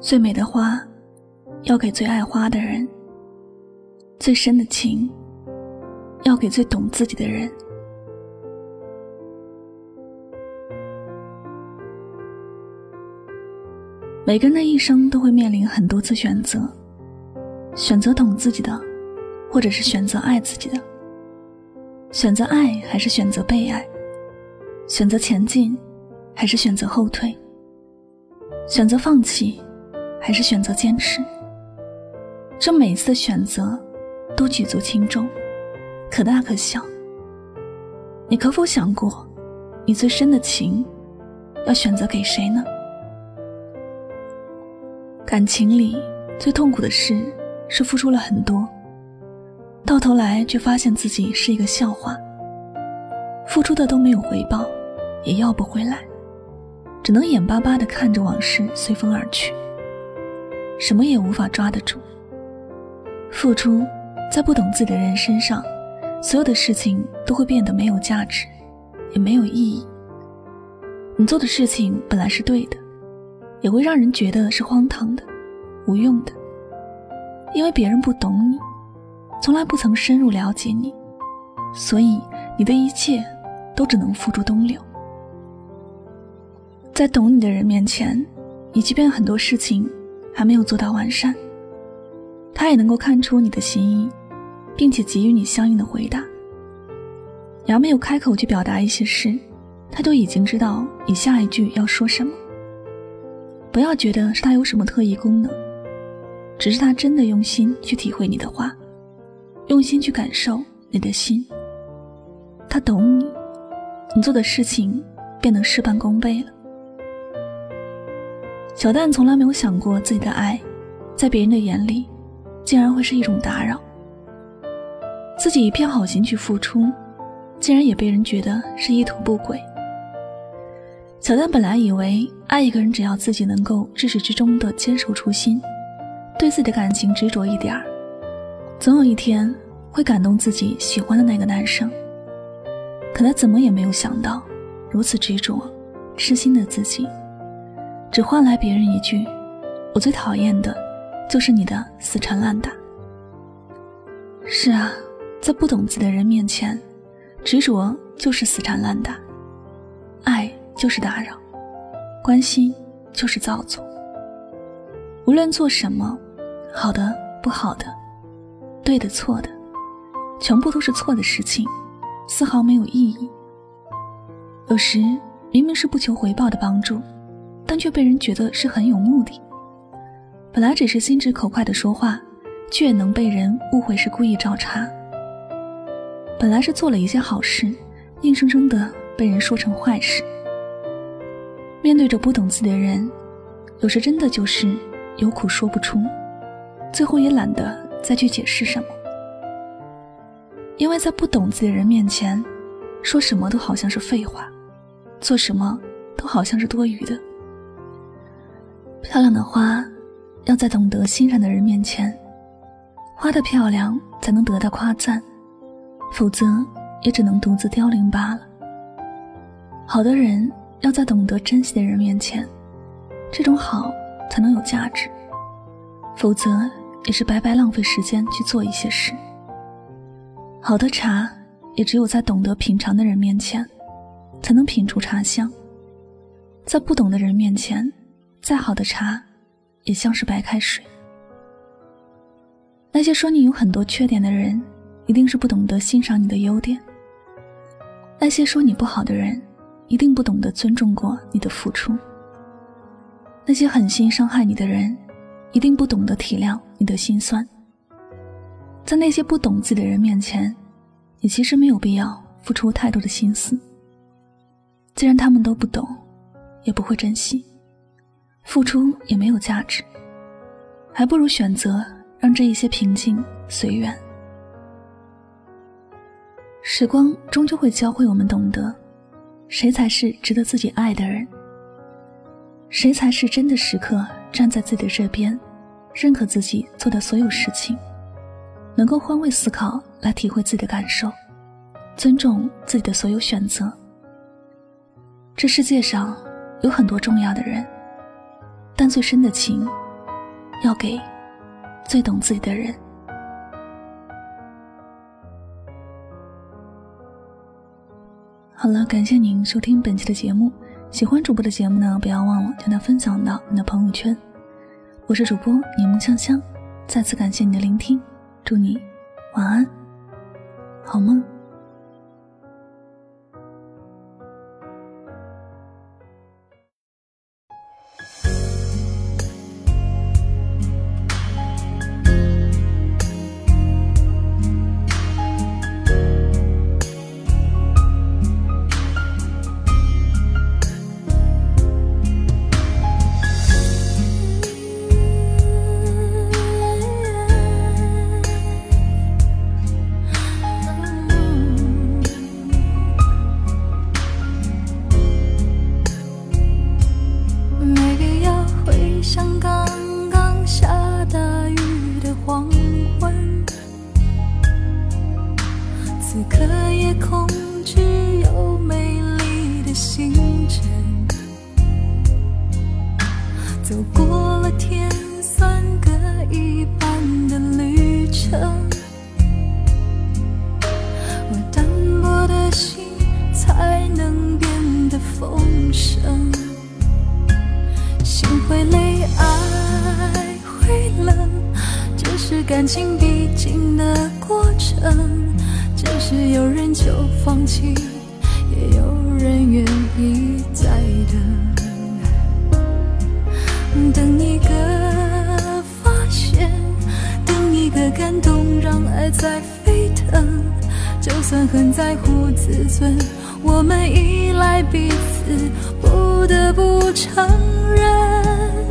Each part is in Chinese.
最美的花，要给最爱花的人；最深的情，要给最懂自己的人。每个人的一生都会面临很多次选择，选择懂自己的，或者是选择爱自己的；选择爱还是选择被爱；选择前进还是选择后退；选择放弃还是选择坚持。这每次的选择都举足轻重，可大可小。你可否想过，你最深的情要选择给谁呢？感情里最痛苦的事是付出了很多，到头来却发现自己是一个笑话。付出的都没有回报，也要不回来，只能眼巴巴地看着往事随风而去，什么也无法抓得住。付出在不懂自己的人身上，所有的事情都会变得没有价值，也没有意义。你做的事情本来是对的。也会让人觉得是荒唐的、无用的，因为别人不懂你，从来不曾深入了解你，所以你的一切都只能付诸东流。在懂你的人面前，你即便很多事情还没有做到完善，他也能够看出你的心意，并且给予你相应的回答。你还没有开口去表达一些事，他就已经知道你下一句要说什么。不要觉得是他有什么特异功能，只是他真的用心去体会你的话，用心去感受你的心。他懂你，你做的事情便能事半功倍了。小蛋从来没有想过自己的爱，在别人的眼里，竟然会是一种打扰。自己一片好心去付出，竟然也被人觉得是意图不轨。小丹本来以为爱一个人，只要自己能够至始至终的坚守初心，对自己的感情执着一点儿，总有一天会感动自己喜欢的那个男生。可他怎么也没有想到，如此执着、痴心的自己，只换来别人一句：“我最讨厌的，就是你的死缠烂打。”是啊，在不懂自的人面前，执着就是死缠烂打，爱。就是打扰，关心就是造作。无论做什么，好的不好的，对的错的，全部都是错的事情，丝毫没有意义。有时明明是不求回报的帮助，但却被人觉得是很有目的。本来只是心直口快的说话，却能被人误会是故意找茬。本来是做了一件好事，硬生生的被人说成坏事。面对着不懂自己的人，有时真的就是有苦说不出，最后也懒得再去解释什么。因为在不懂自己的人面前，说什么都好像是废话，做什么都好像是多余的。漂亮的花，要在懂得欣赏的人面前，花的漂亮才能得到夸赞，否则也只能独自凋零罢了。好的人。要在懂得珍惜的人面前，这种好才能有价值，否则也是白白浪费时间去做一些事。好的茶也只有在懂得品尝的人面前，才能品出茶香。在不懂的人面前，再好的茶也像是白开水。那些说你有很多缺点的人，一定是不懂得欣赏你的优点。那些说你不好的人。一定不懂得尊重过你的付出。那些狠心伤害你的人，一定不懂得体谅你的心酸。在那些不懂自己的人面前，你其实没有必要付出太多的心思。既然他们都不懂，也不会珍惜，付出也没有价值，还不如选择让这一些平静随缘。时光终究会教会我们懂得。谁才是值得自己爱的人？谁才是真的时刻站在自己的这边，认可自己做的所有事情，能够换位思考来体会自己的感受，尊重自己的所有选择？这世界上有很多重要的人，但最深的情要给最懂自己的人。好了，感谢您收听本期的节目。喜欢主播的节目呢，不要忘了将它分享到你的朋友圈。我是主播柠檬香香，再次感谢你的聆听，祝你晚安，好梦。夜空只有美丽的星辰走过了甜酸各一半的旅程，我单薄的心才能变得丰盛。心会累，爱会冷，这是感情必经的过程。只是有人就放弃，也有人愿意再等。等一个发现，等一个感动，让爱在沸腾。就算很在乎自尊，我们依赖彼此，不得不承认，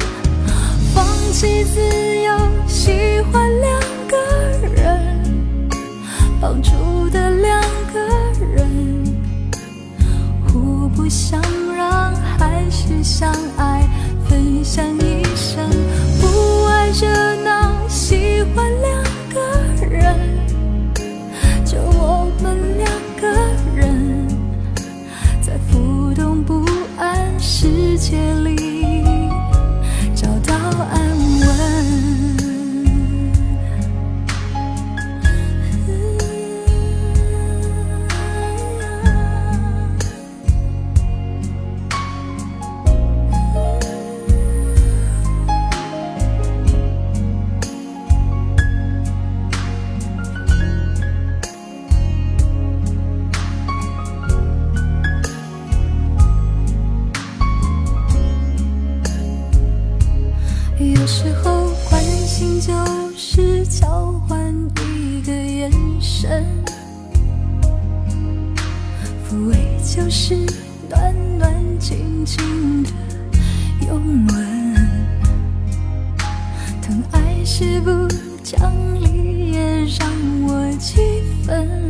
放弃自由，喜欢两，绑住的两个人，互不相让，还是相爱。分享一生，不爱热闹，喜欢两个人，就我们两个人，在浮动不安世界里时候关心就是交换一个眼神，抚慰就是暖暖静静的拥吻，疼爱是不讲理也让我几分，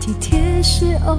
体贴是偶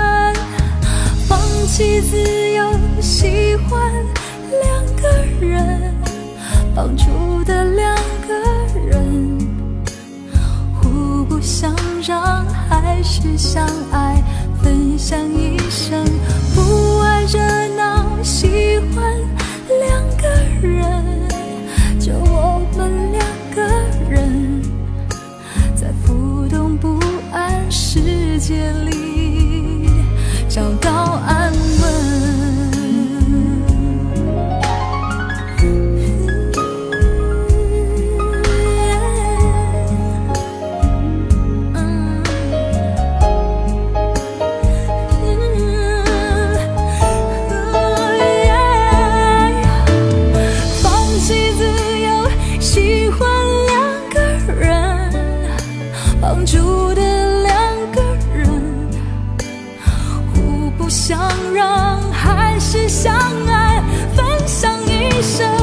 起自由，喜欢两个人，绑住的两个人，互不相让，还是相爱，住的两个人互不相让还是相爱分享一生。